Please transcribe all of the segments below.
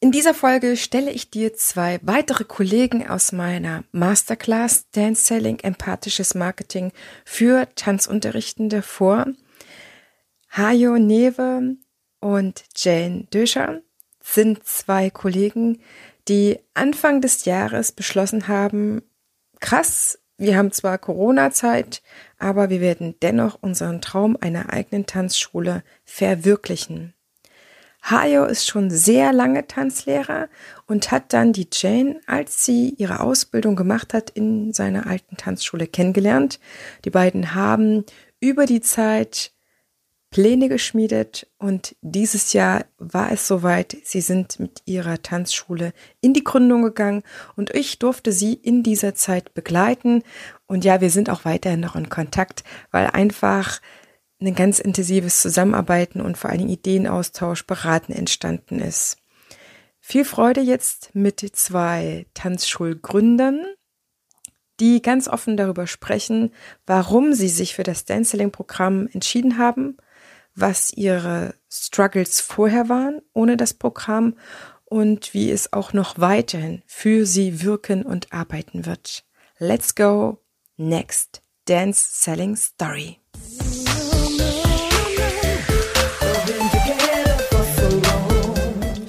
In dieser Folge stelle ich dir zwei weitere Kollegen aus meiner Masterclass Dance Selling Empathisches Marketing für Tanzunterrichtende vor. Hajo Newe und Jane Döscher sind zwei Kollegen, die Anfang des Jahres beschlossen haben, krass, wir haben zwar Corona-Zeit, aber wir werden dennoch unseren Traum einer eigenen Tanzschule verwirklichen. Hayo ist schon sehr lange Tanzlehrer und hat dann die Jane, als sie ihre Ausbildung gemacht hat, in seiner alten Tanzschule kennengelernt. Die beiden haben über die Zeit Pläne geschmiedet und dieses Jahr war es soweit. Sie sind mit ihrer Tanzschule in die Gründung gegangen und ich durfte sie in dieser Zeit begleiten. Und ja, wir sind auch weiterhin noch in Kontakt, weil einfach ein ganz intensives Zusammenarbeiten und vor allem Ideenaustausch, Beraten entstanden ist. Viel Freude jetzt mit zwei Tanzschulgründern, die ganz offen darüber sprechen, warum sie sich für das Danceling-Programm entschieden haben, was ihre Struggles vorher waren ohne das Programm und wie es auch noch weiterhin für sie wirken und arbeiten wird. Let's go next Dance Selling Story.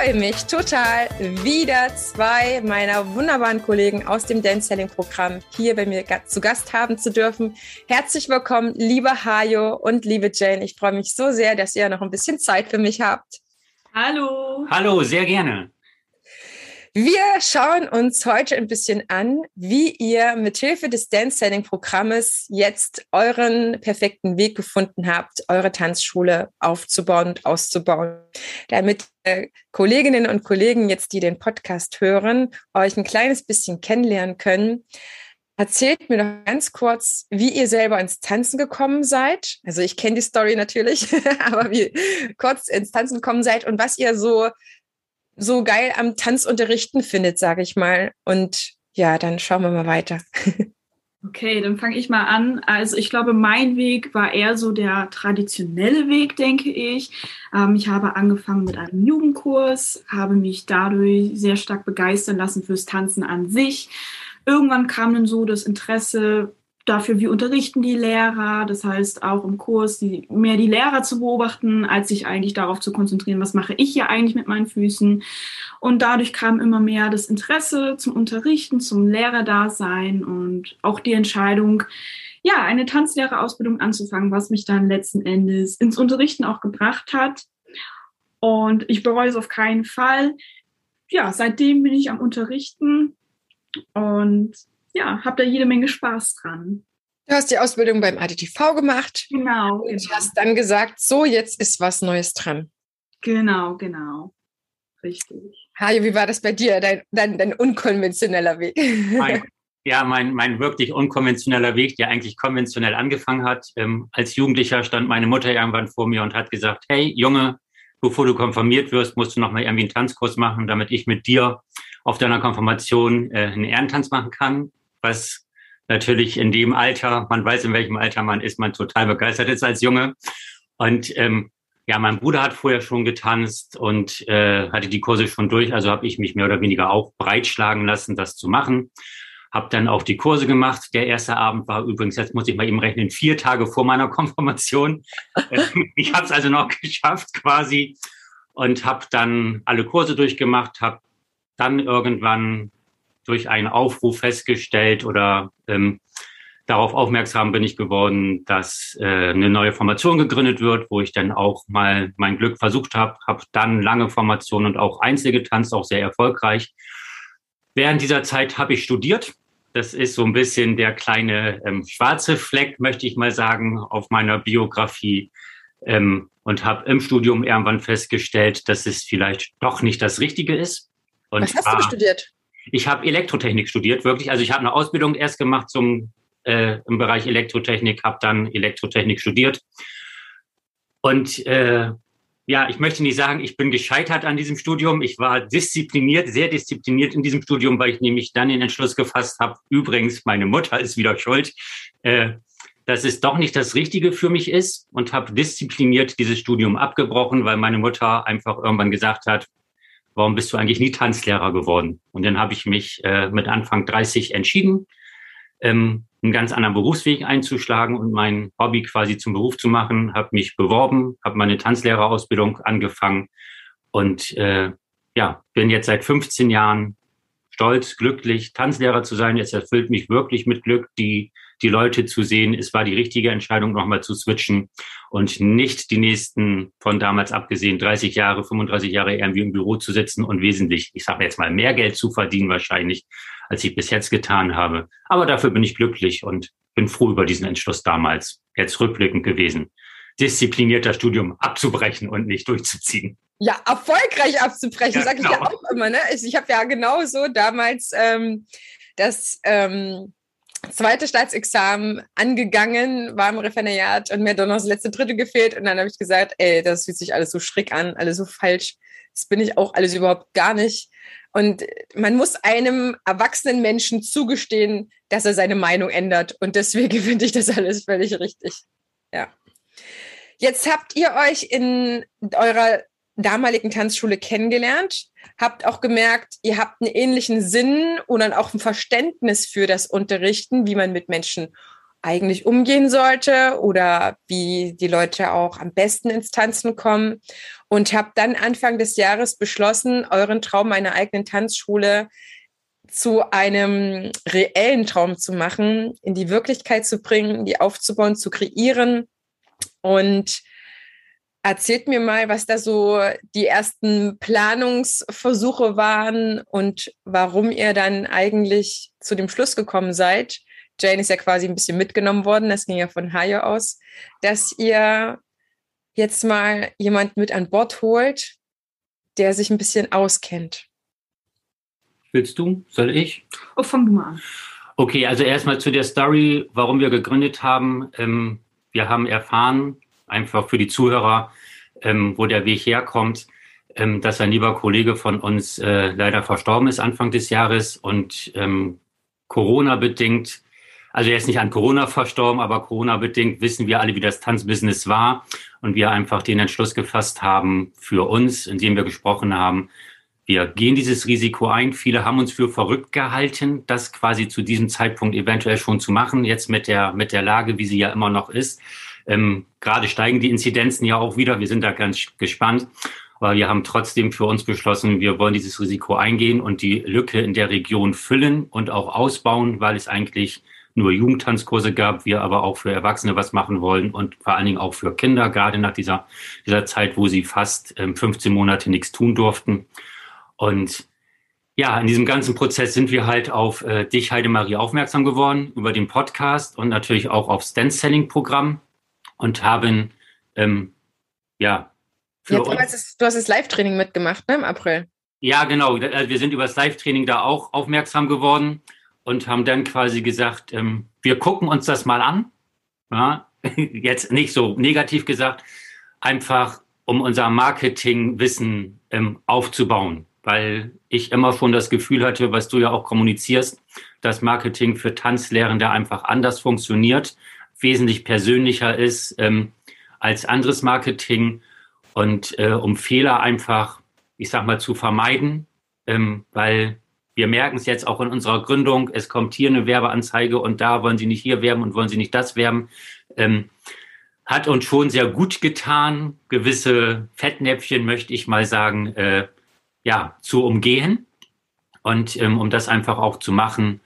freue mich total, wieder zwei meiner wunderbaren Kollegen aus dem Dance Selling Programm hier bei mir zu Gast haben zu dürfen. Herzlich willkommen, liebe Hajo und liebe Jane. Ich freue mich so sehr, dass ihr noch ein bisschen Zeit für mich habt. Hallo. Hallo, sehr gerne. Wir schauen uns heute ein bisschen an, wie ihr mithilfe des Dance Setting Programmes jetzt euren perfekten Weg gefunden habt, eure Tanzschule aufzubauen und auszubauen, damit äh, Kolleginnen und Kollegen jetzt, die den Podcast hören, euch ein kleines bisschen kennenlernen können. Erzählt mir doch ganz kurz, wie ihr selber ins Tanzen gekommen seid. Also ich kenne die Story natürlich, aber wie kurz ins Tanzen gekommen seid und was ihr so so geil am Tanzunterrichten findet, sage ich mal. Und ja, dann schauen wir mal weiter. Okay, dann fange ich mal an. Also ich glaube, mein Weg war eher so der traditionelle Weg, denke ich. Ähm, ich habe angefangen mit einem Jugendkurs, habe mich dadurch sehr stark begeistern lassen fürs Tanzen an sich. Irgendwann kam dann so das Interesse dafür, wie unterrichten die Lehrer, das heißt auch im Kurs die, mehr die Lehrer zu beobachten, als sich eigentlich darauf zu konzentrieren, was mache ich hier eigentlich mit meinen Füßen. Und dadurch kam immer mehr das Interesse zum Unterrichten, zum Lehrerdasein und auch die Entscheidung, ja, eine Tanzlehrerausbildung anzufangen, was mich dann letzten Endes ins Unterrichten auch gebracht hat. Und ich bereue es auf keinen Fall. Ja, seitdem bin ich am Unterrichten und ja, habe da jede Menge Spaß dran. Du hast die Ausbildung beim ADTV gemacht. Genau. Und genau. hast dann gesagt, so, jetzt ist was Neues dran. Genau, genau. Richtig. Hajo, wie war das bei dir, dein, dein, dein unkonventioneller Weg? Mein, ja, mein, mein wirklich unkonventioneller Weg, der eigentlich konventionell angefangen hat. Ähm, als Jugendlicher stand meine Mutter irgendwann vor mir und hat gesagt, hey Junge, bevor du konfirmiert wirst, musst du noch mal irgendwie einen Tanzkurs machen, damit ich mit dir auf deiner Konfirmation äh, einen Ehrentanz machen kann was natürlich in dem Alter, man weiß, in welchem Alter man ist, man total begeistert ist als Junge. Und ähm, ja, mein Bruder hat vorher schon getanzt und äh, hatte die Kurse schon durch, also habe ich mich mehr oder weniger auch breitschlagen lassen, das zu machen. Habe dann auch die Kurse gemacht. Der erste Abend war übrigens, jetzt muss ich mal eben rechnen, vier Tage vor meiner Konfirmation. ich habe es also noch geschafft quasi und habe dann alle Kurse durchgemacht, habe dann irgendwann durch einen Aufruf festgestellt oder ähm, darauf aufmerksam bin ich geworden, dass äh, eine neue Formation gegründet wird, wo ich dann auch mal mein Glück versucht habe, habe dann lange Formationen und auch Einzel getanzt, auch sehr erfolgreich. Während dieser Zeit habe ich studiert, das ist so ein bisschen der kleine ähm, schwarze Fleck, möchte ich mal sagen, auf meiner Biografie. Ähm, und habe im Studium irgendwann festgestellt, dass es vielleicht doch nicht das Richtige ist. Und Was hast du studiert? Ich habe Elektrotechnik studiert, wirklich. Also ich habe eine Ausbildung erst gemacht zum äh, im Bereich Elektrotechnik, habe dann Elektrotechnik studiert. Und äh, ja, ich möchte nicht sagen, ich bin gescheitert an diesem Studium. Ich war diszipliniert, sehr diszipliniert in diesem Studium, weil ich nämlich dann den Entschluss gefasst habe, übrigens, meine Mutter ist wieder schuld, äh, dass es doch nicht das Richtige für mich ist und habe diszipliniert dieses Studium abgebrochen, weil meine Mutter einfach irgendwann gesagt hat, warum bist du eigentlich nie Tanzlehrer geworden? Und dann habe ich mich äh, mit Anfang 30 entschieden, ähm, einen ganz anderen Berufsweg einzuschlagen und mein Hobby quasi zum Beruf zu machen, habe mich beworben, habe meine Tanzlehrerausbildung angefangen und äh, ja, bin jetzt seit 15 Jahren stolz, glücklich, Tanzlehrer zu sein. Es erfüllt mich wirklich mit Glück, die, die Leute zu sehen. Es war die richtige Entscheidung, nochmal zu switchen und nicht die nächsten, von damals abgesehen, 30 Jahre, 35 Jahre irgendwie im Büro zu sitzen und wesentlich, ich sage jetzt mal, mehr Geld zu verdienen wahrscheinlich, als ich bis jetzt getan habe. Aber dafür bin ich glücklich und bin froh über diesen Entschluss damals, jetzt rückblickend gewesen, disziplinierter Studium abzubrechen und nicht durchzuziehen. Ja, erfolgreich abzubrechen, ja, sage ich genau. ja auch immer. Ne? Ich, ich habe ja genauso damals ähm, das ähm, zweite Staatsexamen angegangen, war im Referendariat und mir hat dann noch das letzte Drittel gefehlt. Und dann habe ich gesagt, ey, das fühlt sich alles so schräg an, alles so falsch. Das bin ich auch alles überhaupt gar nicht. Und man muss einem erwachsenen Menschen zugestehen, dass er seine Meinung ändert. Und deswegen finde ich das alles völlig richtig. Ja. Jetzt habt ihr euch in eurer damaligen Tanzschule kennengelernt, habt auch gemerkt, ihr habt einen ähnlichen Sinn und dann auch ein Verständnis für das Unterrichten, wie man mit Menschen eigentlich umgehen sollte oder wie die Leute auch am besten ins Tanzen kommen. Und habt dann Anfang des Jahres beschlossen, euren Traum einer eigenen Tanzschule zu einem reellen Traum zu machen, in die Wirklichkeit zu bringen, die aufzubauen, zu kreieren. Und Erzählt mir mal, was da so die ersten Planungsversuche waren und warum ihr dann eigentlich zu dem Schluss gekommen seid. Jane ist ja quasi ein bisschen mitgenommen worden, das ging ja von Hayo aus, dass ihr jetzt mal jemand mit an Bord holt, der sich ein bisschen auskennt. Willst du? Soll ich? Oh, fang du mal an. Okay, also erstmal zu der Story, warum wir gegründet haben. Ähm, wir haben erfahren, einfach für die Zuhörer, ähm, wo der Weg herkommt, ähm, dass ein lieber Kollege von uns äh, leider verstorben ist Anfang des Jahres und ähm, Corona bedingt, also er ist nicht an Corona verstorben, aber Corona bedingt wissen wir alle, wie das Tanzbusiness war und wir einfach den Entschluss gefasst haben für uns, indem wir gesprochen haben, wir gehen dieses Risiko ein. Viele haben uns für verrückt gehalten, das quasi zu diesem Zeitpunkt eventuell schon zu machen, jetzt mit der, mit der Lage, wie sie ja immer noch ist. Ähm, gerade steigen die Inzidenzen ja auch wieder. Wir sind da ganz gespannt. Aber wir haben trotzdem für uns beschlossen, wir wollen dieses Risiko eingehen und die Lücke in der Region füllen und auch ausbauen, weil es eigentlich nur Jugendtanzkurse gab, wir aber auch für Erwachsene was machen wollen und vor allen Dingen auch für Kinder, gerade nach dieser, dieser Zeit, wo sie fast ähm, 15 Monate nichts tun durften. Und ja, in diesem ganzen Prozess sind wir halt auf äh, dich, Heidemarie, aufmerksam geworden, über den Podcast und natürlich auch aufs Dance-Selling-Programm und haben, ähm, ja, für ja, uns, das, du hast das Live-Training mitgemacht, ne, im April. Ja, genau. Also wir sind über das Live-Training da auch aufmerksam geworden und haben dann quasi gesagt, ähm, wir gucken uns das mal an. Ja, jetzt nicht so negativ gesagt, einfach um unser Marketingwissen ähm, aufzubauen, weil ich immer schon das Gefühl hatte, was du ja auch kommunizierst, dass Marketing für Tanzlehrende einfach anders funktioniert wesentlich persönlicher ist ähm, als anderes Marketing und äh, um Fehler einfach, ich sag mal, zu vermeiden, ähm, weil wir merken es jetzt auch in unserer Gründung, es kommt hier eine Werbeanzeige und da wollen Sie nicht hier werben und wollen Sie nicht das werben. Ähm, hat uns schon sehr gut getan, gewisse Fettnäpfchen, möchte ich mal sagen, äh, ja, zu umgehen. Und ähm, um das einfach auch zu machen,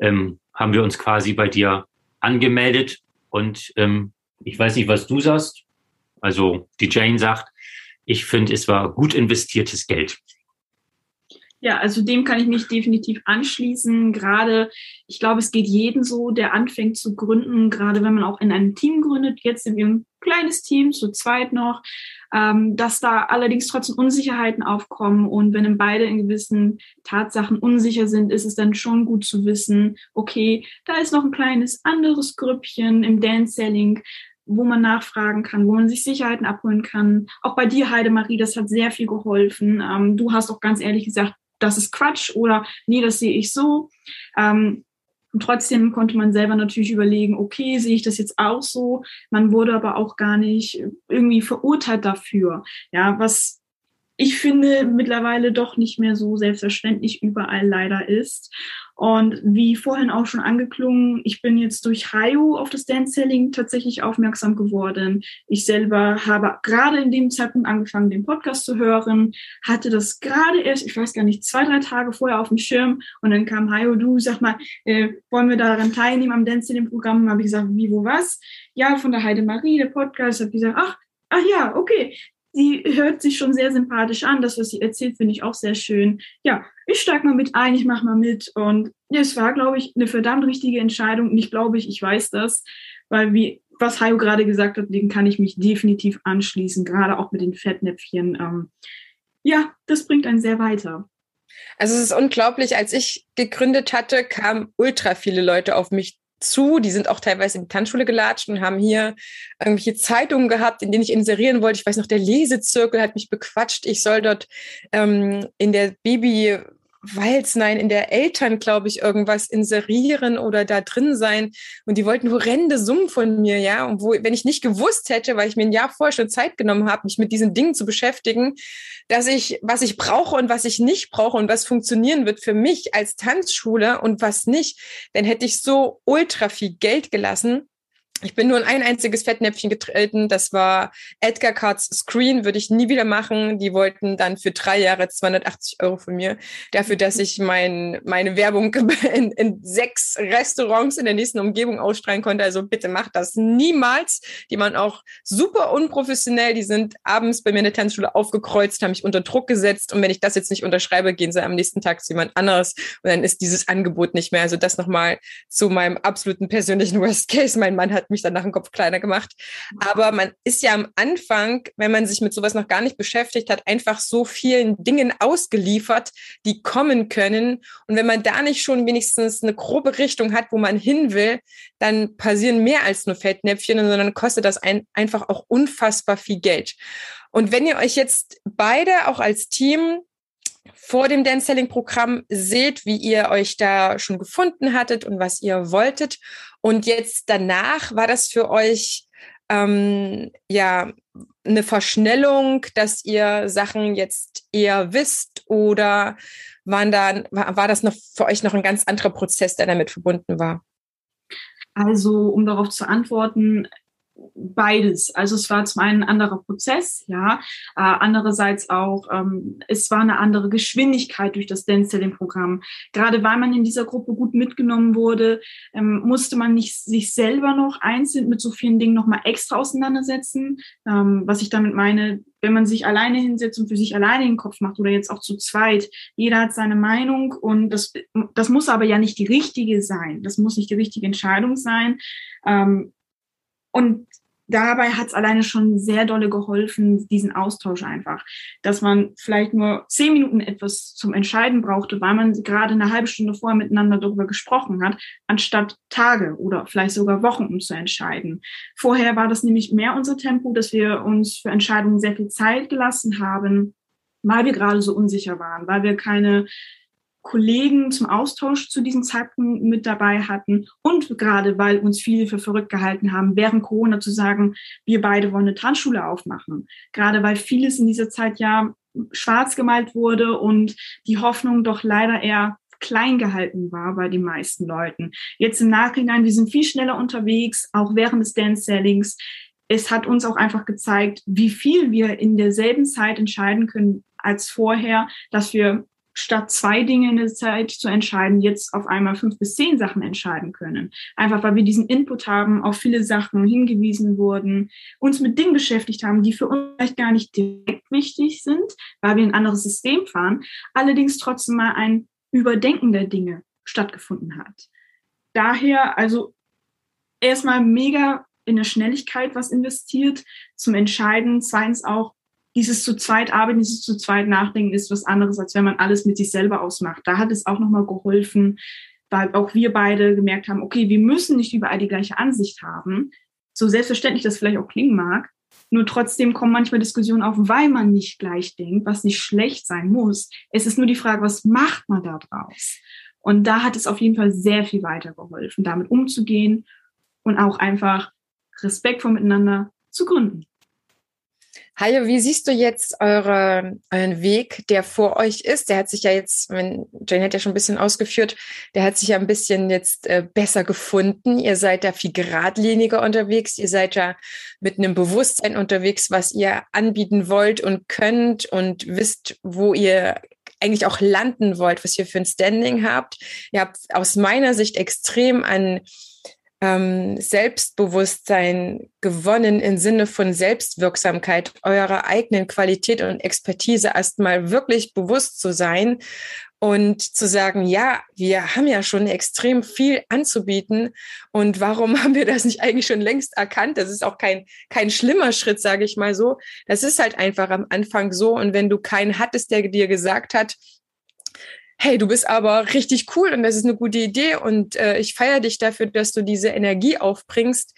ähm, haben wir uns quasi bei dir angemeldet und ähm, ich weiß nicht, was du sagst. Also die Jane sagt, ich finde, es war gut investiertes Geld. Ja, also dem kann ich mich definitiv anschließen. Gerade, ich glaube, es geht jeden so, der anfängt zu gründen, gerade wenn man auch in einem Team gründet, jetzt in einem kleines Team, zu zweit noch, ähm, dass da allerdings trotzdem Unsicherheiten aufkommen. Und wenn dann beide in gewissen Tatsachen unsicher sind, ist es dann schon gut zu wissen, okay, da ist noch ein kleines anderes Grüppchen im Dance-Selling, wo man nachfragen kann, wo man sich Sicherheiten abholen kann. Auch bei dir, Heidemarie, das hat sehr viel geholfen. Ähm, du hast auch ganz ehrlich gesagt, das ist Quatsch oder nee, das sehe ich so. Ähm, und trotzdem konnte man selber natürlich überlegen, okay, sehe ich das jetzt auch so? Man wurde aber auch gar nicht irgendwie verurteilt dafür. Ja, was ich finde mittlerweile doch nicht mehr so selbstverständlich überall leider ist. Und wie vorhin auch schon angeklungen, ich bin jetzt durch Hayo auf das Dance-Selling tatsächlich aufmerksam geworden. Ich selber habe gerade in dem Zeitpunkt angefangen, den Podcast zu hören, hatte das gerade erst, ich weiß gar nicht, zwei, drei Tage vorher auf dem Schirm und dann kam Hayo, du, sag mal, äh, wollen wir daran teilnehmen am Dance-Selling-Programm? Habe ich gesagt, wie, wo, was? Ja, von der Heide Marie, der Podcast, habe ich gesagt, ach, Ach ja, okay sie hört sich schon sehr sympathisch an. Das, was sie erzählt, finde ich auch sehr schön. Ja, ich steige mal mit ein, ich mache mal mit. Und ja, es war, glaube ich, eine verdammt richtige Entscheidung. Nicht glaube ich, ich weiß das, weil wie was Hayo gerade gesagt hat, dem kann ich mich definitiv anschließen, gerade auch mit den Fettnäpfchen. Ähm, ja, das bringt einen sehr weiter. Also es ist unglaublich, als ich gegründet hatte, kamen ultra viele Leute auf mich zu. Die sind auch teilweise in die Tanzschule gelatscht und haben hier irgendwelche Zeitungen gehabt, in denen ich inserieren wollte. Ich weiß noch, der Lesezirkel hat mich bequatscht. Ich soll dort ähm, in der Baby Walz, nein, in der Eltern, glaube ich, irgendwas inserieren oder da drin sein. Und die wollten horrende Summen von mir, ja. Und wo, wenn ich nicht gewusst hätte, weil ich mir ein Jahr vorher schon Zeit genommen habe, mich mit diesen Dingen zu beschäftigen, dass ich, was ich brauche und was ich nicht brauche und was funktionieren wird für mich als Tanzschule und was nicht, dann hätte ich so ultra viel Geld gelassen ich bin nur in ein einziges Fettnäpfchen getreten. Das war Edgar Cards Screen, würde ich nie wieder machen. Die wollten dann für drei Jahre 280 Euro von mir. Dafür, dass ich mein, meine Werbung in, in sechs Restaurants in der nächsten Umgebung ausstrahlen konnte. Also bitte macht das niemals. Die waren auch super unprofessionell. Die sind abends bei mir in der Tanzschule aufgekreuzt, haben mich unter Druck gesetzt. Und wenn ich das jetzt nicht unterschreibe, gehen sie am nächsten Tag zu jemand anderes. Und dann ist dieses Angebot nicht mehr. Also das nochmal zu meinem absoluten persönlichen Worst Case. Mein Mann hat hat mich dann nach dem Kopf kleiner gemacht. Aber man ist ja am Anfang, wenn man sich mit sowas noch gar nicht beschäftigt hat, einfach so vielen Dingen ausgeliefert, die kommen können. Und wenn man da nicht schon wenigstens eine grobe Richtung hat, wo man hin will, dann passieren mehr als nur Fettnäpfchen, sondern kostet das ein, einfach auch unfassbar viel Geld. Und wenn ihr euch jetzt beide auch als Team vor dem Dance Selling Programm seht, wie ihr euch da schon gefunden hattet und was ihr wolltet. Und jetzt danach war das für euch ähm, ja eine Verschnellung, dass ihr Sachen jetzt eher wisst oder waren da, war, das noch für euch noch ein ganz anderer Prozess, der damit verbunden war? Also, um darauf zu antworten, beides. Also es war zum einen ein anderer Prozess, ja, äh, andererseits auch, ähm, es war eine andere Geschwindigkeit durch das Dance-Selling-Programm. Gerade weil man in dieser Gruppe gut mitgenommen wurde, ähm, musste man nicht sich selber noch einzeln mit so vielen Dingen nochmal extra auseinandersetzen. Ähm, was ich damit meine, wenn man sich alleine hinsetzt und für sich alleine den Kopf macht oder jetzt auch zu zweit, jeder hat seine Meinung und das, das muss aber ja nicht die richtige sein. Das muss nicht die richtige Entscheidung sein. Ähm, und dabei hat es alleine schon sehr dolle geholfen, diesen Austausch einfach, dass man vielleicht nur zehn Minuten etwas zum Entscheiden brauchte, weil man gerade eine halbe Stunde vorher miteinander darüber gesprochen hat, anstatt Tage oder vielleicht sogar Wochen, um zu entscheiden. Vorher war das nämlich mehr unser Tempo, dass wir uns für Entscheidungen sehr viel Zeit gelassen haben, weil wir gerade so unsicher waren, weil wir keine Kollegen zum Austausch zu diesem Zeitpunkt mit dabei hatten und gerade weil uns viele für verrückt gehalten haben, während Corona zu sagen, wir beide wollen eine Tanzschule aufmachen. Gerade weil vieles in dieser Zeit ja schwarz gemalt wurde und die Hoffnung doch leider eher klein gehalten war bei den meisten Leuten. Jetzt im Nachhinein, wir sind viel schneller unterwegs, auch während des Dance-Sellings. Es hat uns auch einfach gezeigt, wie viel wir in derselben Zeit entscheiden können als vorher, dass wir statt zwei Dinge in der Zeit zu entscheiden, jetzt auf einmal fünf bis zehn Sachen entscheiden können. Einfach weil wir diesen Input haben, auf viele Sachen hingewiesen wurden, uns mit Dingen beschäftigt haben, die für uns vielleicht gar nicht direkt wichtig sind, weil wir ein anderes System fahren, allerdings trotzdem mal ein Überdenken der Dinge stattgefunden hat. Daher also erstmal mega in der Schnelligkeit was investiert zum Entscheiden, zweitens auch dieses zu zweit arbeiten, dieses zu zweit nachdenken ist was anderes, als wenn man alles mit sich selber ausmacht. Da hat es auch nochmal geholfen, weil auch wir beide gemerkt haben, okay, wir müssen nicht überall die gleiche Ansicht haben. So selbstverständlich das vielleicht auch klingen mag. Nur trotzdem kommen manchmal Diskussionen auf, weil man nicht gleich denkt, was nicht schlecht sein muss. Es ist nur die Frage, was macht man da draus? Und da hat es auf jeden Fall sehr viel weitergeholfen, damit umzugehen und auch einfach respektvoll miteinander zu gründen. Hajo, wie siehst du jetzt eure, euren Weg, der vor euch ist? Der hat sich ja jetzt, wenn Jane hat ja schon ein bisschen ausgeführt, der hat sich ja ein bisschen jetzt äh, besser gefunden. Ihr seid da viel geradliniger unterwegs. Ihr seid ja mit einem Bewusstsein unterwegs, was ihr anbieten wollt und könnt und wisst, wo ihr eigentlich auch landen wollt, was ihr für ein Standing habt. Ihr habt aus meiner Sicht extrem an ähm, Selbstbewusstsein gewonnen im Sinne von Selbstwirksamkeit, eurer eigenen Qualität und Expertise erstmal wirklich bewusst zu sein und zu sagen, ja, wir haben ja schon extrem viel anzubieten und warum haben wir das nicht eigentlich schon längst erkannt? Das ist auch kein, kein schlimmer Schritt, sage ich mal so. Das ist halt einfach am Anfang so und wenn du keinen hattest, der dir gesagt hat, hey, du bist aber richtig cool und das ist eine gute Idee und äh, ich feiere dich dafür, dass du diese Energie aufbringst.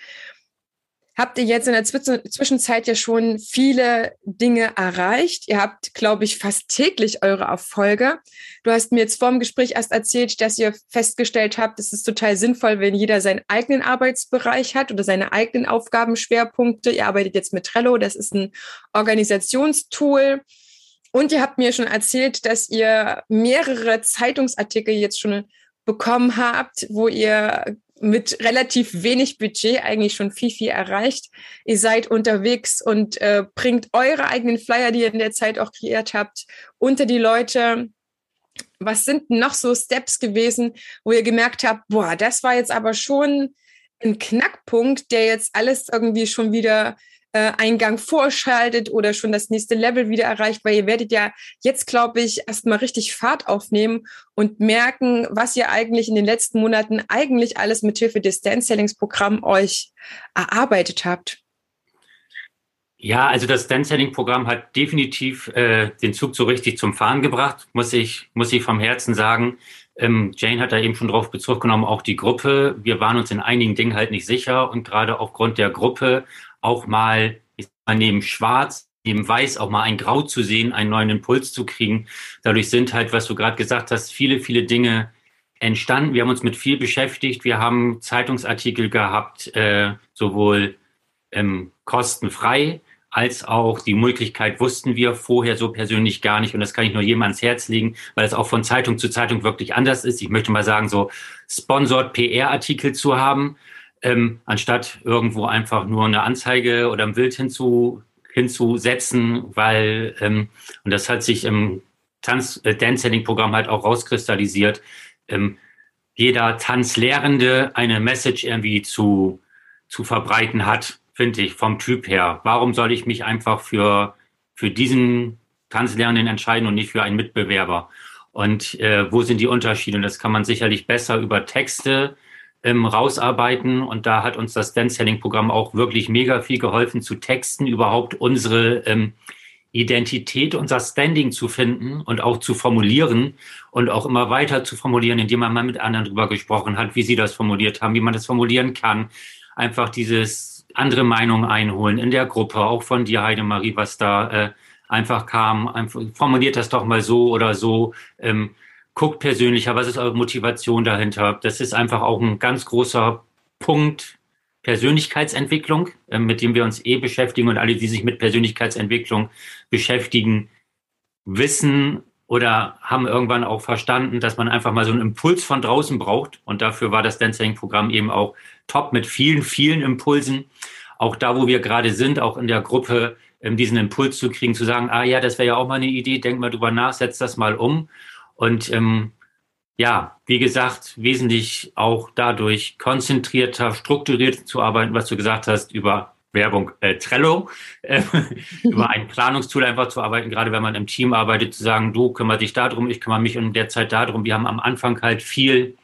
Habt ihr jetzt in der Zwischenzeit ja schon viele Dinge erreicht? Ihr habt, glaube ich, fast täglich eure Erfolge. Du hast mir jetzt vor dem Gespräch erst erzählt, dass ihr festgestellt habt, es ist total sinnvoll, wenn jeder seinen eigenen Arbeitsbereich hat oder seine eigenen Aufgabenschwerpunkte. Ihr arbeitet jetzt mit Trello, das ist ein Organisationstool. Und ihr habt mir schon erzählt, dass ihr mehrere Zeitungsartikel jetzt schon bekommen habt, wo ihr mit relativ wenig Budget eigentlich schon viel, viel erreicht. Ihr seid unterwegs und äh, bringt eure eigenen Flyer, die ihr in der Zeit auch kreiert habt, unter die Leute. Was sind noch so Steps gewesen, wo ihr gemerkt habt, boah, das war jetzt aber schon ein Knackpunkt, der jetzt alles irgendwie schon wieder Eingang vorschaltet oder schon das nächste Level wieder erreicht, weil ihr werdet ja jetzt, glaube ich, erstmal richtig Fahrt aufnehmen und merken, was ihr eigentlich in den letzten Monaten eigentlich alles mit Hilfe des Dance Sellings Programm euch erarbeitet habt. Ja, also das Dance Selling Programm hat definitiv äh, den Zug so richtig zum Fahren gebracht, muss ich, muss ich vom Herzen sagen. Ähm, Jane hat da eben schon drauf Bezug genommen, auch die Gruppe. Wir waren uns in einigen Dingen halt nicht sicher und gerade aufgrund der Gruppe auch mal, mal neben Schwarz, neben Weiß auch mal ein Grau zu sehen, einen neuen Impuls zu kriegen. Dadurch sind halt, was du gerade gesagt hast, viele, viele Dinge entstanden. Wir haben uns mit viel beschäftigt. Wir haben Zeitungsartikel gehabt, äh, sowohl ähm, kostenfrei als auch die Möglichkeit wussten wir vorher so persönlich gar nicht. Und das kann ich nur jedem ans Herz legen, weil es auch von Zeitung zu Zeitung wirklich anders ist. Ich möchte mal sagen, so sponsored PR-Artikel zu haben, ähm, anstatt irgendwo einfach nur eine Anzeige oder ein Bild hinzu, hinzusetzen, weil, ähm, und das hat sich im Tanz, äh, Dance-Setting-Programm halt auch rauskristallisiert, ähm, jeder Tanzlehrende eine Message irgendwie zu, zu verbreiten hat, finde ich, vom Typ her. Warum soll ich mich einfach für, für diesen Tanzlehrenden entscheiden und nicht für einen Mitbewerber? Und äh, wo sind die Unterschiede? Und das kann man sicherlich besser über Texte ähm, rausarbeiten. Und da hat uns das Dance Selling Programm auch wirklich mega viel geholfen, zu texten, überhaupt unsere ähm, Identität, unser Standing zu finden und auch zu formulieren und auch immer weiter zu formulieren, indem man mal mit anderen drüber gesprochen hat, wie sie das formuliert haben, wie man das formulieren kann. Einfach dieses andere Meinung einholen in der Gruppe, auch von dir, Heidemarie, was da äh, einfach kam. Einfach, formuliert das doch mal so oder so. Ähm, guckt persönlicher, was ist eure Motivation dahinter? Das ist einfach auch ein ganz großer Punkt Persönlichkeitsentwicklung, äh, mit dem wir uns eh beschäftigen und alle, die sich mit Persönlichkeitsentwicklung beschäftigen, wissen oder haben irgendwann auch verstanden, dass man einfach mal so einen Impuls von draußen braucht. Und dafür war das Dancing-Programm eben auch top mit vielen, vielen Impulsen. Auch da, wo wir gerade sind, auch in der Gruppe, ähm, diesen Impuls zu kriegen, zu sagen, ah ja, das wäre ja auch mal eine Idee, denk mal drüber nach, setz das mal um. Und ähm, ja, wie gesagt, wesentlich auch dadurch konzentrierter, strukturierter zu arbeiten, was du gesagt hast, über Werbung äh, Trello, äh, über ein Planungstool einfach zu arbeiten, gerade wenn man im Team arbeitet, zu sagen, du kümmer dich darum, ich kümmere mich in der Zeit darum. Wir haben am Anfang halt viel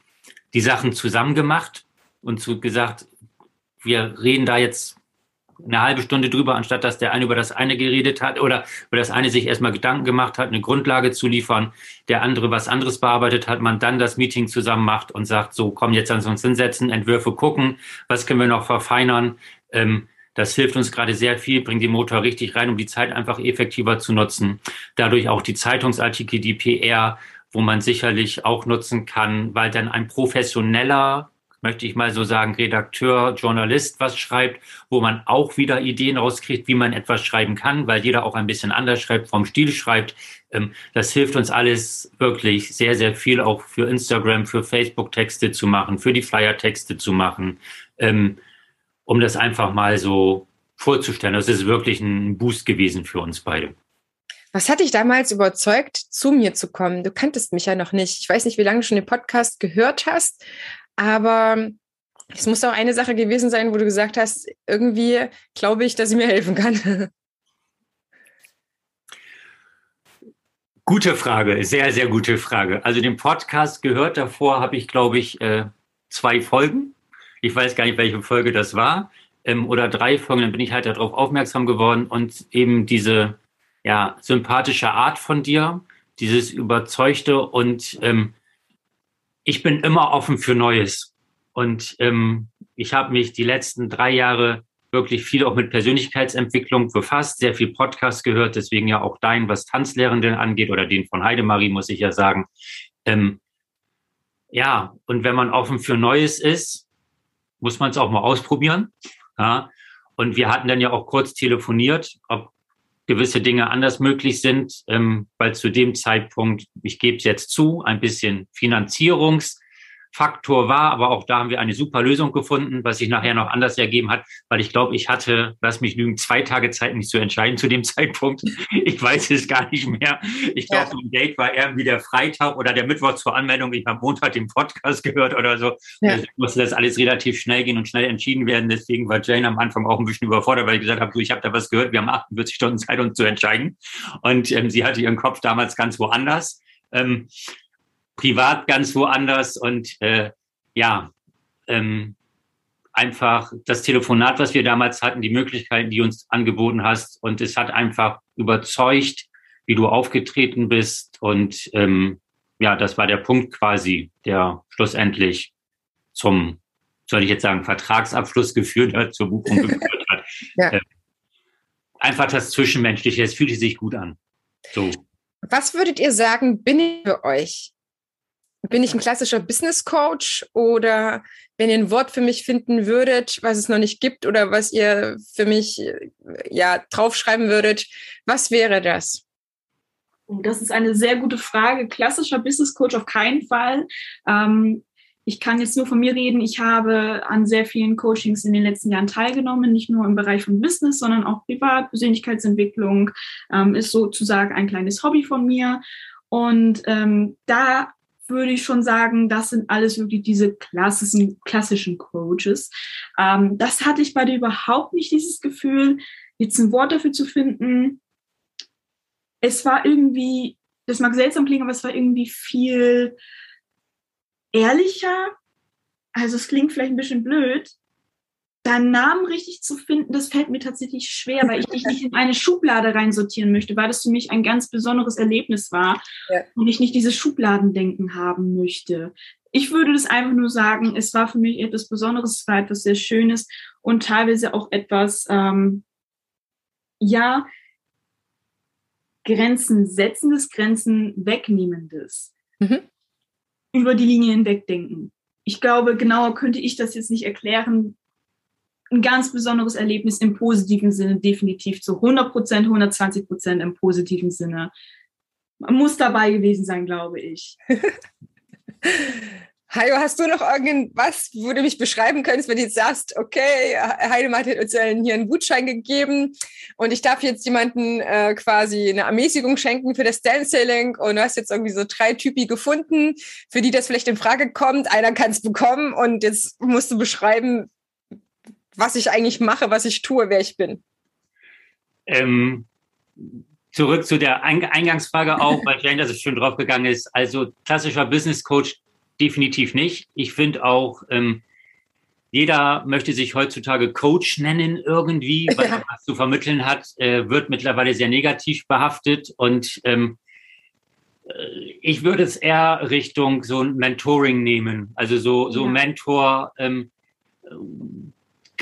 die Sachen zusammen gemacht und zu gesagt, wir reden da jetzt eine halbe Stunde drüber, anstatt dass der eine über das eine geredet hat oder über das eine sich erstmal Gedanken gemacht hat, eine Grundlage zu liefern, der andere was anderes bearbeitet hat, man dann das Meeting zusammen macht und sagt, so komm jetzt an uns hinsetzen, Entwürfe gucken, was können wir noch verfeinern. Ähm, das hilft uns gerade sehr viel, bringt den Motor richtig rein, um die Zeit einfach effektiver zu nutzen. Dadurch auch die Zeitungsartikel, die PR, wo man sicherlich auch nutzen kann, weil dann ein professioneller möchte ich mal so sagen, Redakteur, Journalist was schreibt, wo man auch wieder Ideen rauskriegt, wie man etwas schreiben kann, weil jeder auch ein bisschen anders schreibt, vom Stil schreibt. Ähm, das hilft uns alles wirklich sehr, sehr viel auch für Instagram, für Facebook Texte zu machen, für die Flyer Texte zu machen, ähm, um das einfach mal so vorzustellen. Das ist wirklich ein Boost gewesen für uns beide. Was hat dich damals überzeugt, zu mir zu kommen? Du kanntest mich ja noch nicht. Ich weiß nicht, wie lange du schon den Podcast gehört hast, aber es muss auch eine Sache gewesen sein, wo du gesagt hast, irgendwie glaube ich, dass sie mir helfen kann. Gute Frage, sehr, sehr gute Frage. Also den Podcast gehört davor, habe ich, glaube ich, äh, zwei Folgen. Ich weiß gar nicht, welche Folge das war. Ähm, oder drei Folgen, dann bin ich halt darauf aufmerksam geworden und eben diese ja, sympathische Art von dir, dieses Überzeugte und ähm, ich bin immer offen für Neues. Und ähm, ich habe mich die letzten drei Jahre wirklich viel auch mit Persönlichkeitsentwicklung befasst, sehr viel Podcast gehört, deswegen ja auch dein, was Tanzlehrenden angeht oder den von Heidemarie, muss ich ja sagen. Ähm, ja, und wenn man offen für Neues ist, muss man es auch mal ausprobieren. Ja, und wir hatten dann ja auch kurz telefoniert, ob gewisse Dinge anders möglich sind, ähm, weil zu dem Zeitpunkt, ich gebe es jetzt zu, ein bisschen Finanzierungs- Faktor war, aber auch da haben wir eine super Lösung gefunden, was sich nachher noch anders ergeben hat, weil ich glaube, ich hatte, lass mich lügen, zwei Tage Zeit, mich zu entscheiden zu dem Zeitpunkt. Ich weiß es gar nicht mehr. Ich glaube, ja. so ein Date war irgendwie der Freitag oder der Mittwoch zur Anmeldung. Ich habe Montag den Podcast gehört oder so. Ja. Also musste das alles relativ schnell gehen und schnell entschieden werden. Deswegen war Jane am Anfang auch ein bisschen überfordert, weil ich gesagt habe, du, ich habe da was gehört, wir haben 48 Stunden Zeit, uns zu entscheiden. Und ähm, sie hatte ihren Kopf damals ganz woanders. Ähm, privat ganz woanders und äh, ja, ähm, einfach das Telefonat, was wir damals hatten, die Möglichkeiten, die uns angeboten hast und es hat einfach überzeugt, wie du aufgetreten bist und ähm, ja, das war der Punkt quasi, der schlussendlich zum, soll ich jetzt sagen, Vertragsabschluss geführt hat, zur Buchung geführt hat. ja. äh, einfach das Zwischenmenschliche, es fühlte sich gut an. So. Was würdet ihr sagen, bin ich für euch? Bin ich ein klassischer Business Coach oder wenn ihr ein Wort für mich finden würdet, was es noch nicht gibt oder was ihr für mich ja draufschreiben würdet, was wäre das? Oh, das ist eine sehr gute Frage. Klassischer Business Coach auf keinen Fall. Ähm, ich kann jetzt nur von mir reden. Ich habe an sehr vielen Coachings in den letzten Jahren teilgenommen, nicht nur im Bereich von Business, sondern auch privat. Persönlichkeitsentwicklung ähm, ist sozusagen ein kleines Hobby von mir. Und ähm, da würde ich schon sagen, das sind alles wirklich diese klassischen, klassischen Coaches. Ähm, das hatte ich bei dir überhaupt nicht, dieses Gefühl, jetzt ein Wort dafür zu finden. Es war irgendwie, das mag seltsam klingen, aber es war irgendwie viel ehrlicher. Also es klingt vielleicht ein bisschen blöd, deinen Namen richtig zu finden, das fällt mir tatsächlich schwer, weil ich dich nicht in eine Schublade reinsortieren möchte, weil das für mich ein ganz besonderes Erlebnis war ja. und ich nicht dieses Schubladendenken haben möchte. Ich würde das einfach nur sagen, es war für mich etwas Besonderes, es war etwas sehr Schönes und teilweise auch etwas, ähm, ja, Grenzen setzendes, Grenzen wegnehmendes. Mhm. Über die Linie hinwegdenken. Ich glaube, genauer könnte ich das jetzt nicht erklären, ein ganz besonderes Erlebnis im positiven Sinne, definitiv zu 100 Prozent, 120 Prozent im positiven Sinne. Man muss dabei gewesen sein, glaube ich. Hajo, hast du noch irgendwas, wo du mich beschreiben könntest, wenn du jetzt sagst, okay, Heidemann hat uns hier einen Gutschein gegeben und ich darf jetzt jemanden äh, quasi eine Ermäßigung schenken für das Dance-Sailing und du hast jetzt irgendwie so drei Typi gefunden, für die das vielleicht in Frage kommt. Einer kann es bekommen und jetzt musst du beschreiben, was ich eigentlich mache, was ich tue, wer ich bin. Ähm, zurück zu der Eingangsfrage auch, weil Jane das schön draufgegangen ist. Also klassischer Business Coach definitiv nicht. Ich finde auch, ähm, jeder möchte sich heutzutage Coach nennen irgendwie, weil er was zu vermitteln hat, äh, wird mittlerweile sehr negativ behaftet und ähm, äh, ich würde es eher Richtung so ein Mentoring nehmen. Also so, so ja. Mentor ähm,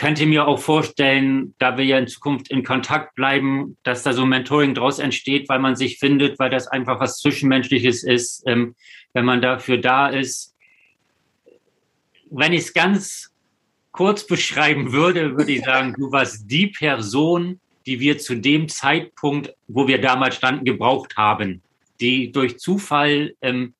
könnte mir auch vorstellen, da wir ja in Zukunft in Kontakt bleiben, dass da so ein Mentoring draus entsteht, weil man sich findet, weil das einfach was Zwischenmenschliches ist, ähm, wenn man dafür da ist. Wenn ich es ganz kurz beschreiben würde, würde ich sagen, du warst die Person, die wir zu dem Zeitpunkt, wo wir damals standen, gebraucht haben, die durch Zufall ähm,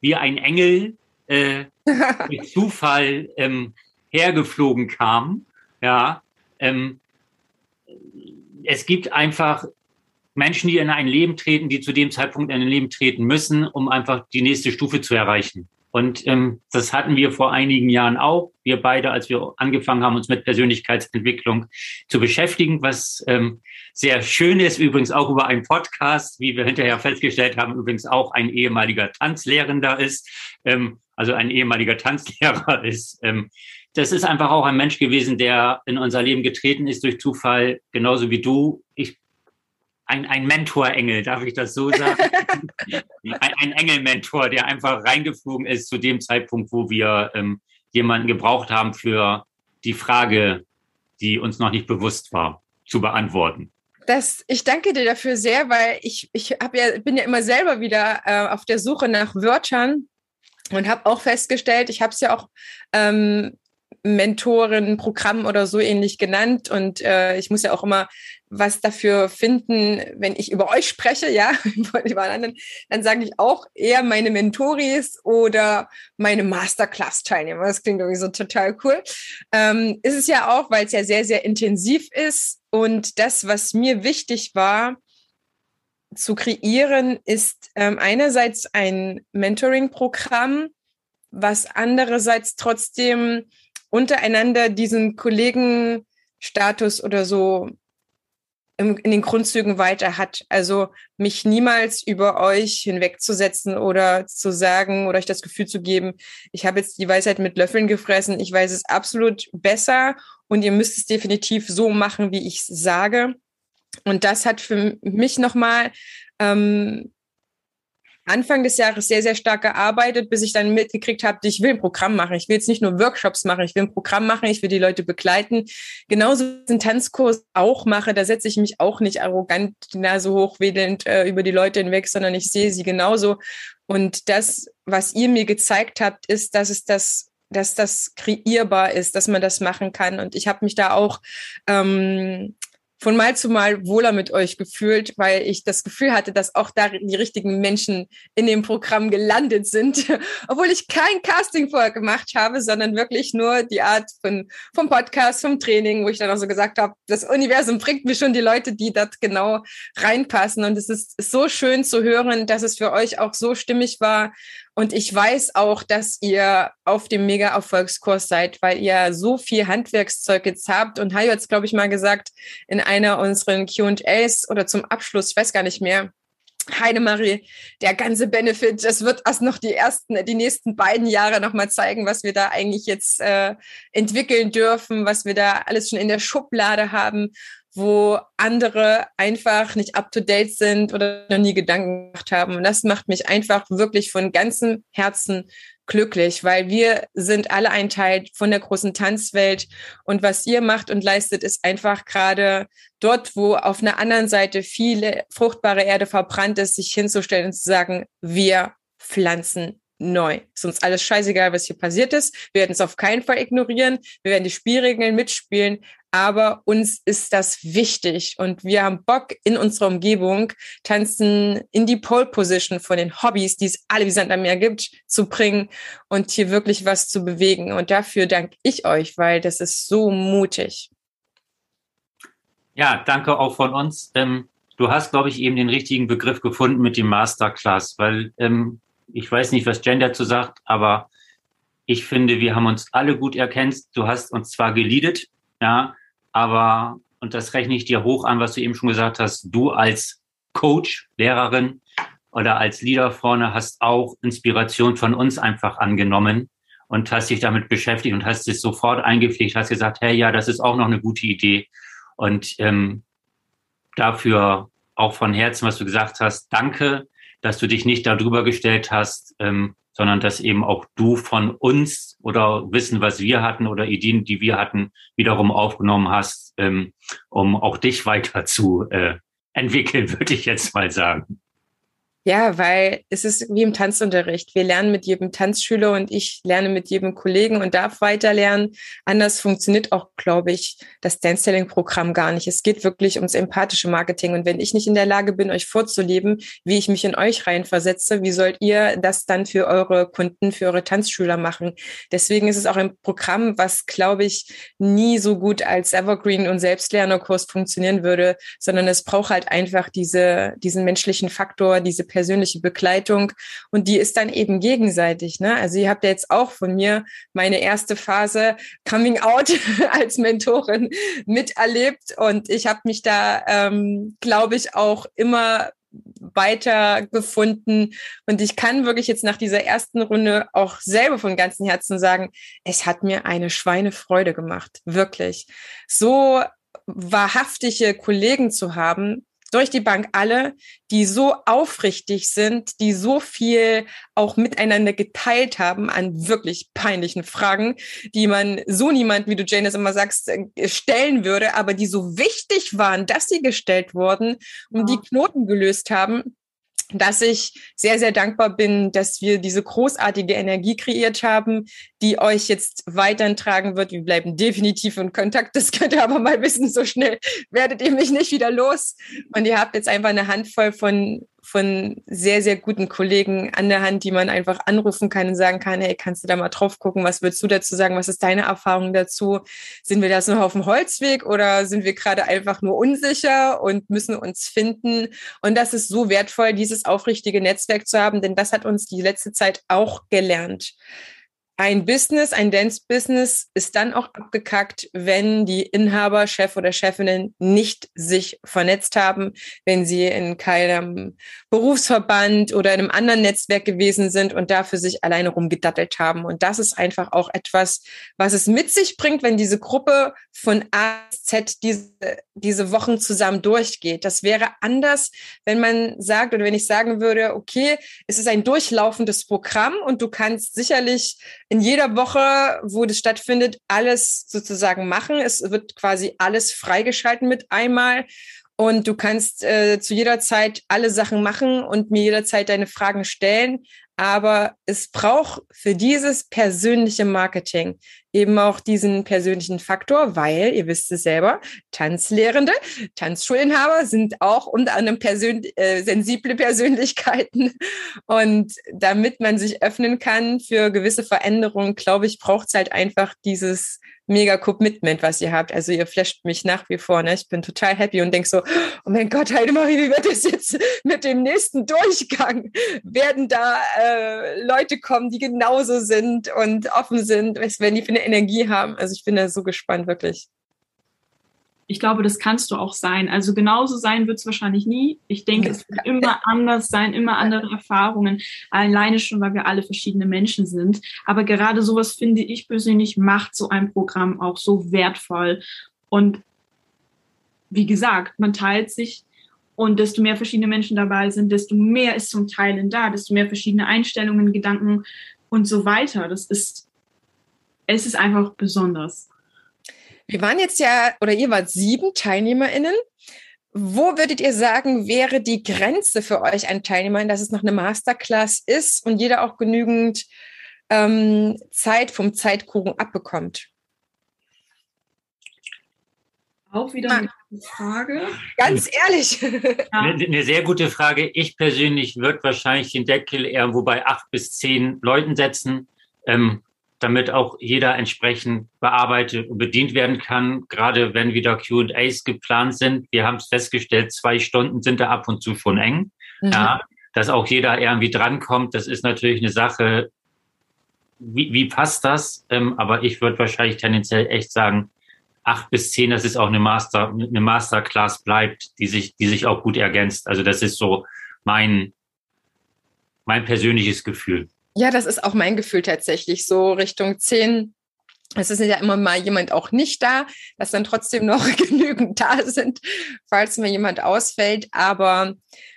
wie ein Engel äh, durch Zufall ähm, hergeflogen kam ja, ähm, es gibt einfach Menschen, die in ein Leben treten, die zu dem Zeitpunkt in ein Leben treten müssen, um einfach die nächste Stufe zu erreichen. Und ähm, das hatten wir vor einigen Jahren auch. Wir beide, als wir angefangen haben, uns mit Persönlichkeitsentwicklung zu beschäftigen, was ähm, sehr schön ist, übrigens auch über einen Podcast, wie wir hinterher festgestellt haben, übrigens auch ein ehemaliger Tanzlehrender ist, ähm, also ein ehemaliger Tanzlehrer ist. Ähm, das ist einfach auch ein Mensch gewesen, der in unser Leben getreten ist durch Zufall, genauso wie du. Ich, ein, ein Mentorengel, darf ich das so sagen? ein, ein Engelmentor, der einfach reingeflogen ist zu dem Zeitpunkt, wo wir ähm, jemanden gebraucht haben für die Frage, die uns noch nicht bewusst war, zu beantworten. Das, ich danke dir dafür sehr, weil ich, ich ja, bin ja immer selber wieder äh, auf der Suche nach Wörtern und habe auch festgestellt, ich habe es ja auch ähm, Mentorenprogramm oder so ähnlich genannt. Und äh, ich muss ja auch immer was dafür finden, wenn ich über euch spreche, ja, über anderen, dann sage ich auch eher meine Mentoris oder meine Masterclass-Teilnehmer. Das klingt irgendwie so total cool. Ähm, ist es ja auch, weil es ja sehr, sehr intensiv ist. Und das, was mir wichtig war, zu kreieren, ist ähm, einerseits ein Mentoring-Programm, was andererseits trotzdem untereinander diesen Kollegenstatus oder so in den Grundzügen weiter hat. Also mich niemals über euch hinwegzusetzen oder zu sagen oder euch das Gefühl zu geben, ich habe jetzt die Weisheit mit Löffeln gefressen, ich weiß es absolut besser und ihr müsst es definitiv so machen, wie ich sage. Und das hat für mich nochmal ähm, Anfang des Jahres sehr, sehr stark gearbeitet, bis ich dann mitgekriegt habe, ich will ein Programm machen. Ich will jetzt nicht nur Workshops machen, ich will ein Programm machen, ich will die Leute begleiten. Genauso den Tanzkurs auch mache, da setze ich mich auch nicht arrogant die Nase hochwedelnd äh, über die Leute hinweg, sondern ich sehe sie genauso. Und das, was ihr mir gezeigt habt, ist, dass es das dass das kreierbar ist, dass man das machen kann. Und ich habe mich da auch ähm, von Mal zu Mal wohler mit euch gefühlt, weil ich das Gefühl hatte, dass auch da die richtigen Menschen in dem Programm gelandet sind, obwohl ich kein Casting vorher gemacht habe, sondern wirklich nur die Art von, vom Podcast, vom Training, wo ich dann auch so gesagt habe, das Universum bringt mir schon die Leute, die dort genau reinpassen. Und es ist so schön zu hören, dass es für euch auch so stimmig war und ich weiß auch, dass ihr auf dem Mega-Erfolgskurs seid, weil ihr so viel Handwerkszeug jetzt habt. Und Hajo hat es, glaube ich, mal gesagt in einer unserer Q&As oder zum Abschluss, ich weiß gar nicht mehr, Heidemarie, der ganze Benefit, das wird erst noch die ersten, die nächsten beiden Jahre nochmal zeigen, was wir da eigentlich jetzt äh, entwickeln dürfen, was wir da alles schon in der Schublade haben wo andere einfach nicht up to date sind oder noch nie Gedanken gemacht haben. Und das macht mich einfach wirklich von ganzem Herzen glücklich, weil wir sind alle ein Teil von der großen Tanzwelt. Und was ihr macht und leistet, ist einfach gerade dort, wo auf einer anderen Seite viele fruchtbare Erde verbrannt ist, sich hinzustellen und zu sagen, wir pflanzen neu. Ist uns alles scheißegal, was hier passiert ist. Wir werden es auf keinen Fall ignorieren. Wir werden die Spielregeln mitspielen. Aber uns ist das wichtig und wir haben Bock in unserer Umgebung tanzen in die Pole Position von den Hobbys, die es alle wie Sand am Meer gibt, zu bringen und hier wirklich was zu bewegen. Und dafür danke ich euch, weil das ist so mutig. Ja, danke auch von uns. Ähm, du hast, glaube ich, eben den richtigen Begriff gefunden mit dem Masterclass, weil ähm, ich weiß nicht, was Jen dazu sagt, aber ich finde, wir haben uns alle gut erkannt. Du hast uns zwar geliedet, ja, aber, und das rechne ich dir hoch an, was du eben schon gesagt hast, du als Coach, Lehrerin oder als Leader vorne hast auch Inspiration von uns einfach angenommen und hast dich damit beschäftigt und hast es sofort eingepflegt, hast gesagt, hey, ja, das ist auch noch eine gute Idee. Und ähm, dafür auch von Herzen, was du gesagt hast, danke dass du dich nicht darüber gestellt hast, ähm, sondern dass eben auch du von uns oder Wissen, was wir hatten oder Ideen, die wir hatten, wiederum aufgenommen hast, ähm, um auch dich weiter zu äh, entwickeln, würde ich jetzt mal sagen. Ja, weil es ist wie im Tanzunterricht. Wir lernen mit jedem Tanzschüler und ich lerne mit jedem Kollegen und darf weiter lernen. Anders funktioniert auch, glaube ich, das Dance-Selling-Programm gar nicht. Es geht wirklich ums empathische Marketing. Und wenn ich nicht in der Lage bin, euch vorzuleben, wie ich mich in euch reinversetze, wie sollt ihr das dann für eure Kunden, für eure Tanzschüler machen? Deswegen ist es auch ein Programm, was, glaube ich, nie so gut als Evergreen und Selbstlernerkurs funktionieren würde, sondern es braucht halt einfach diese, diesen menschlichen Faktor, diese persönliche Begleitung und die ist dann eben gegenseitig. Ne? Also ihr habt ja jetzt auch von mir meine erste Phase Coming Out als Mentorin miterlebt und ich habe mich da, ähm, glaube ich, auch immer weiter gefunden. Und ich kann wirklich jetzt nach dieser ersten Runde auch selber von ganzem Herzen sagen, es hat mir eine Schweinefreude gemacht. Wirklich. So wahrhaftige Kollegen zu haben, durch die Bank alle, die so aufrichtig sind, die so viel auch miteinander geteilt haben an wirklich peinlichen Fragen, die man so niemand, wie du Jane immer sagst, äh, stellen würde, aber die so wichtig waren, dass sie gestellt wurden und ja. die Knoten gelöst haben dass ich sehr, sehr dankbar bin, dass wir diese großartige Energie kreiert haben, die euch jetzt weiterhin tragen wird. Wir bleiben definitiv in Kontakt. Das könnt ihr aber mal wissen, so schnell werdet ihr mich nicht wieder los. Und ihr habt jetzt einfach eine Handvoll von von sehr, sehr guten Kollegen an der Hand, die man einfach anrufen kann und sagen kann, hey, kannst du da mal drauf gucken, was würdest du dazu sagen, was ist deine Erfahrung dazu? Sind wir da so auf dem Holzweg oder sind wir gerade einfach nur unsicher und müssen uns finden? Und das ist so wertvoll, dieses aufrichtige Netzwerk zu haben, denn das hat uns die letzte Zeit auch gelernt ein Business, ein Dance-Business ist dann auch abgekackt, wenn die Inhaber, Chef oder Chefinnen nicht sich vernetzt haben, wenn sie in keinem Berufsverband oder in einem anderen Netzwerk gewesen sind und dafür sich alleine rumgedattelt haben. Und das ist einfach auch etwas, was es mit sich bringt, wenn diese Gruppe von A bis Z diese, diese Wochen zusammen durchgeht. Das wäre anders, wenn man sagt oder wenn ich sagen würde, okay, es ist ein durchlaufendes Programm und du kannst sicherlich in jeder Woche, wo das stattfindet, alles sozusagen machen. Es wird quasi alles freigeschalten mit einmal. Und du kannst äh, zu jeder Zeit alle Sachen machen und mir jederzeit deine Fragen stellen. Aber es braucht für dieses persönliche Marketing eben auch diesen persönlichen Faktor, weil, ihr wisst es selber, Tanzlehrende, Tanzschulinhaber sind auch unter anderem persön äh, sensible Persönlichkeiten. Und damit man sich öffnen kann für gewisse Veränderungen, glaube ich, braucht es halt einfach dieses mega Commitment, was ihr habt. Also ihr flasht mich nach wie vor. Ne? Ich bin total happy und denke so, oh mein Gott, Heidemarie, wie wird es jetzt mit dem nächsten Durchgang? Werden da äh, Leute kommen, die genauso sind und offen sind, was werden die für eine Energie haben? Also ich bin da so gespannt, wirklich ich glaube, das kannst du auch sein. Also genauso sein wird es wahrscheinlich nie. Ich denke, es wird immer anders sein, immer andere Erfahrungen. Alleine schon, weil wir alle verschiedene Menschen sind. Aber gerade sowas finde ich persönlich macht so ein Programm auch so wertvoll. Und wie gesagt, man teilt sich und desto mehr verschiedene Menschen dabei sind, desto mehr ist zum Teilen da, desto mehr verschiedene Einstellungen, Gedanken und so weiter. Das ist, es ist einfach besonders. Wir waren jetzt ja, oder ihr wart sieben TeilnehmerInnen. Wo würdet ihr sagen, wäre die Grenze für euch an Teilnehmern, dass es noch eine Masterclass ist und jeder auch genügend ähm, Zeit vom Zeitkuchen abbekommt? Auch wieder eine Frage. Ganz ehrlich. Eine, eine, sehr gute Frage. Ich persönlich würde wahrscheinlich den Deckel irgendwo bei acht bis zehn Leuten setzen, ähm, damit auch jeder entsprechend bearbeitet und bedient werden kann. Gerade wenn wieder QAs geplant sind. Wir haben es festgestellt, zwei Stunden sind da ab und zu schon eng. Mhm. Ja, dass auch jeder irgendwie drankommt, das ist natürlich eine Sache. Wie, wie passt das? Ähm, aber ich würde wahrscheinlich tendenziell echt sagen, acht bis zehn, dass es auch eine Master, eine Masterclass bleibt, die sich, die sich auch gut ergänzt. Also das ist so mein, mein persönliches Gefühl. Ja, das ist auch mein Gefühl tatsächlich. So Richtung zehn. Es ist ja immer mal jemand auch nicht da, dass dann trotzdem noch genügend da sind, falls mir jemand ausfällt. Aber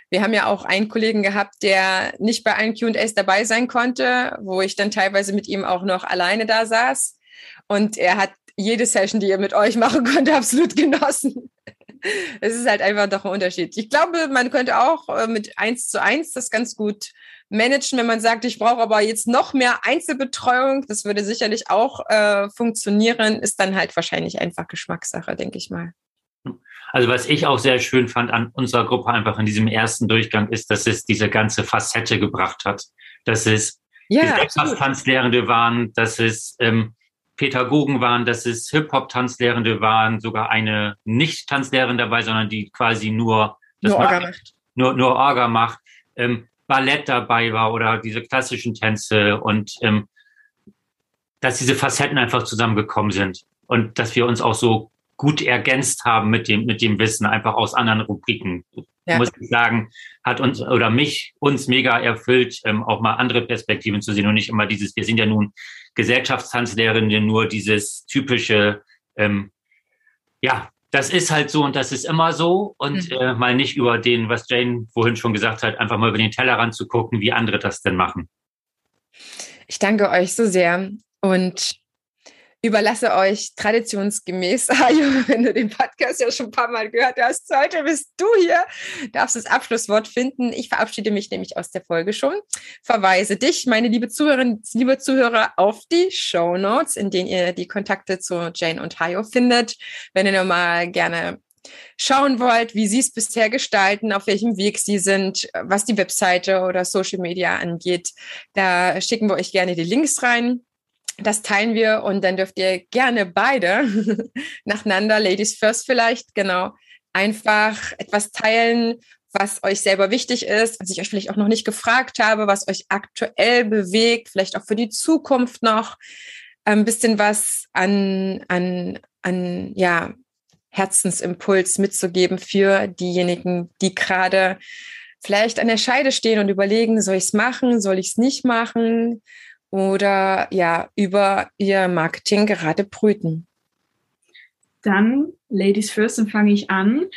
wir haben ja auch einen Kollegen gehabt, der nicht bei allen QAs dabei sein konnte, wo ich dann teilweise mit ihm auch noch alleine da saß. Und er hat jede Session, die ihr mit euch machen könnt, absolut genossen. Es ist halt einfach doch ein Unterschied. Ich glaube, man könnte auch äh, mit eins zu eins das ganz gut managen, wenn man sagt, ich brauche aber jetzt noch mehr Einzelbetreuung. Das würde sicherlich auch äh, funktionieren, ist dann halt wahrscheinlich einfach Geschmackssache, denke ich mal. Also was ich auch sehr schön fand an unserer Gruppe einfach in diesem ersten Durchgang ist, dass es diese ganze Facette gebracht hat. Dass es ja, Gesellschaftstanzlehrende waren, dass es ähm, Pädagogen waren, dass es Hip-Hop-Tanzlehrende waren, sogar eine Nicht-Tanzlehrerin dabei, sondern die quasi nur nur Orga macht. Nur, nur Orga macht. Ähm, Ballett dabei war oder diese klassischen Tänze und ähm, dass diese Facetten einfach zusammengekommen sind und dass wir uns auch so gut ergänzt haben mit dem, mit dem Wissen, einfach aus anderen Rubriken. Ja. Muss ich sagen, hat uns oder mich uns mega erfüllt, ähm, auch mal andere Perspektiven zu sehen und nicht immer dieses, wir sind ja nun Gesellschaftstanzlehrende nur dieses typische, ähm, ja, das ist halt so und das ist immer so und mhm. äh, mal nicht über den, was Jane vorhin schon gesagt hat, einfach mal über den Tellerrand zu gucken, wie andere das denn machen. Ich danke euch so sehr und überlasse euch traditionsgemäß, Ayo, wenn du den Podcast ja schon ein paar Mal gehört hast, heute bist du hier, darfst das Abschlusswort finden. Ich verabschiede mich nämlich aus der Folge schon, verweise dich, meine liebe Zuhörerinnen, liebe Zuhörer, auf die Show Notes, in denen ihr die Kontakte zu Jane und Hayo findet. Wenn ihr nochmal gerne schauen wollt, wie sie es bisher gestalten, auf welchem Weg sie sind, was die Webseite oder Social Media angeht, da schicken wir euch gerne die Links rein. Das teilen wir und dann dürft ihr gerne beide nacheinander, Ladies First vielleicht, genau, einfach etwas teilen, was euch selber wichtig ist, was ich euch vielleicht auch noch nicht gefragt habe, was euch aktuell bewegt, vielleicht auch für die Zukunft noch ein bisschen was an, an, an, ja, Herzensimpuls mitzugeben für diejenigen, die gerade vielleicht an der Scheide stehen und überlegen, soll ich es machen, soll ich es nicht machen? Oder ja über ihr Marketing gerade brüten? Dann, Ladies First, dann fange ich an.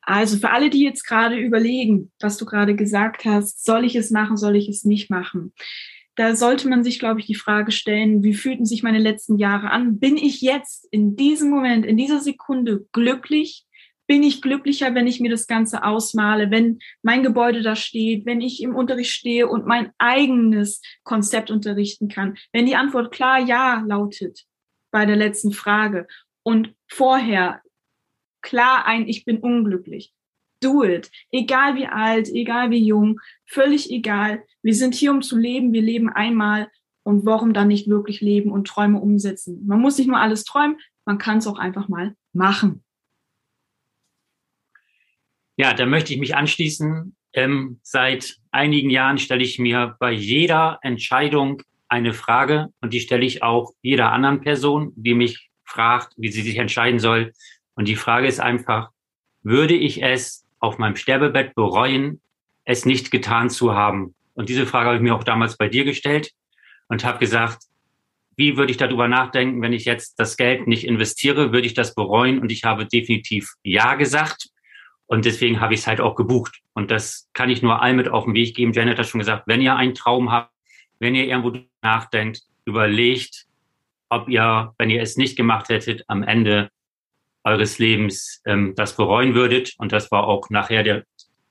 Also für alle, die jetzt gerade überlegen, was du gerade gesagt hast, soll ich es machen, soll ich es nicht machen? Da sollte man sich, glaube ich, die Frage stellen, wie fühlten sich meine letzten Jahre an? Bin ich jetzt in diesem Moment, in dieser Sekunde glücklich? Bin ich glücklicher, wenn ich mir das Ganze ausmale, wenn mein Gebäude da steht, wenn ich im Unterricht stehe und mein eigenes Konzept unterrichten kann. Wenn die Antwort klar ja lautet bei der letzten Frage und vorher klar ein, ich bin unglücklich. Do it. Egal wie alt, egal wie jung, völlig egal. Wir sind hier, um zu leben. Wir leben einmal. Und warum dann nicht wirklich leben und Träume umsetzen? Man muss nicht nur alles träumen, man kann es auch einfach mal machen. Ja, da möchte ich mich anschließen. Ähm, seit einigen Jahren stelle ich mir bei jeder Entscheidung eine Frage und die stelle ich auch jeder anderen Person, die mich fragt, wie sie sich entscheiden soll. Und die Frage ist einfach, würde ich es auf meinem Sterbebett bereuen, es nicht getan zu haben? Und diese Frage habe ich mir auch damals bei dir gestellt und habe gesagt, wie würde ich darüber nachdenken, wenn ich jetzt das Geld nicht investiere? Würde ich das bereuen? Und ich habe definitiv Ja gesagt. Und deswegen habe ich es halt auch gebucht. Und das kann ich nur allen mit auf den Weg geben. Janet hat schon gesagt, wenn ihr einen Traum habt, wenn ihr irgendwo nachdenkt, überlegt, ob ihr, wenn ihr es nicht gemacht hättet, am Ende eures Lebens ähm, das bereuen würdet. Und das war auch nachher der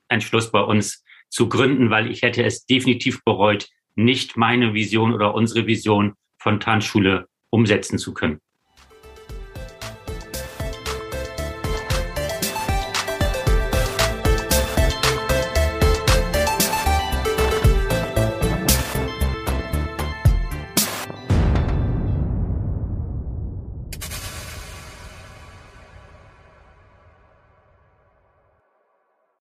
Entschluss bei uns zu gründen, weil ich hätte es definitiv bereut, nicht meine Vision oder unsere Vision von Tanzschule umsetzen zu können.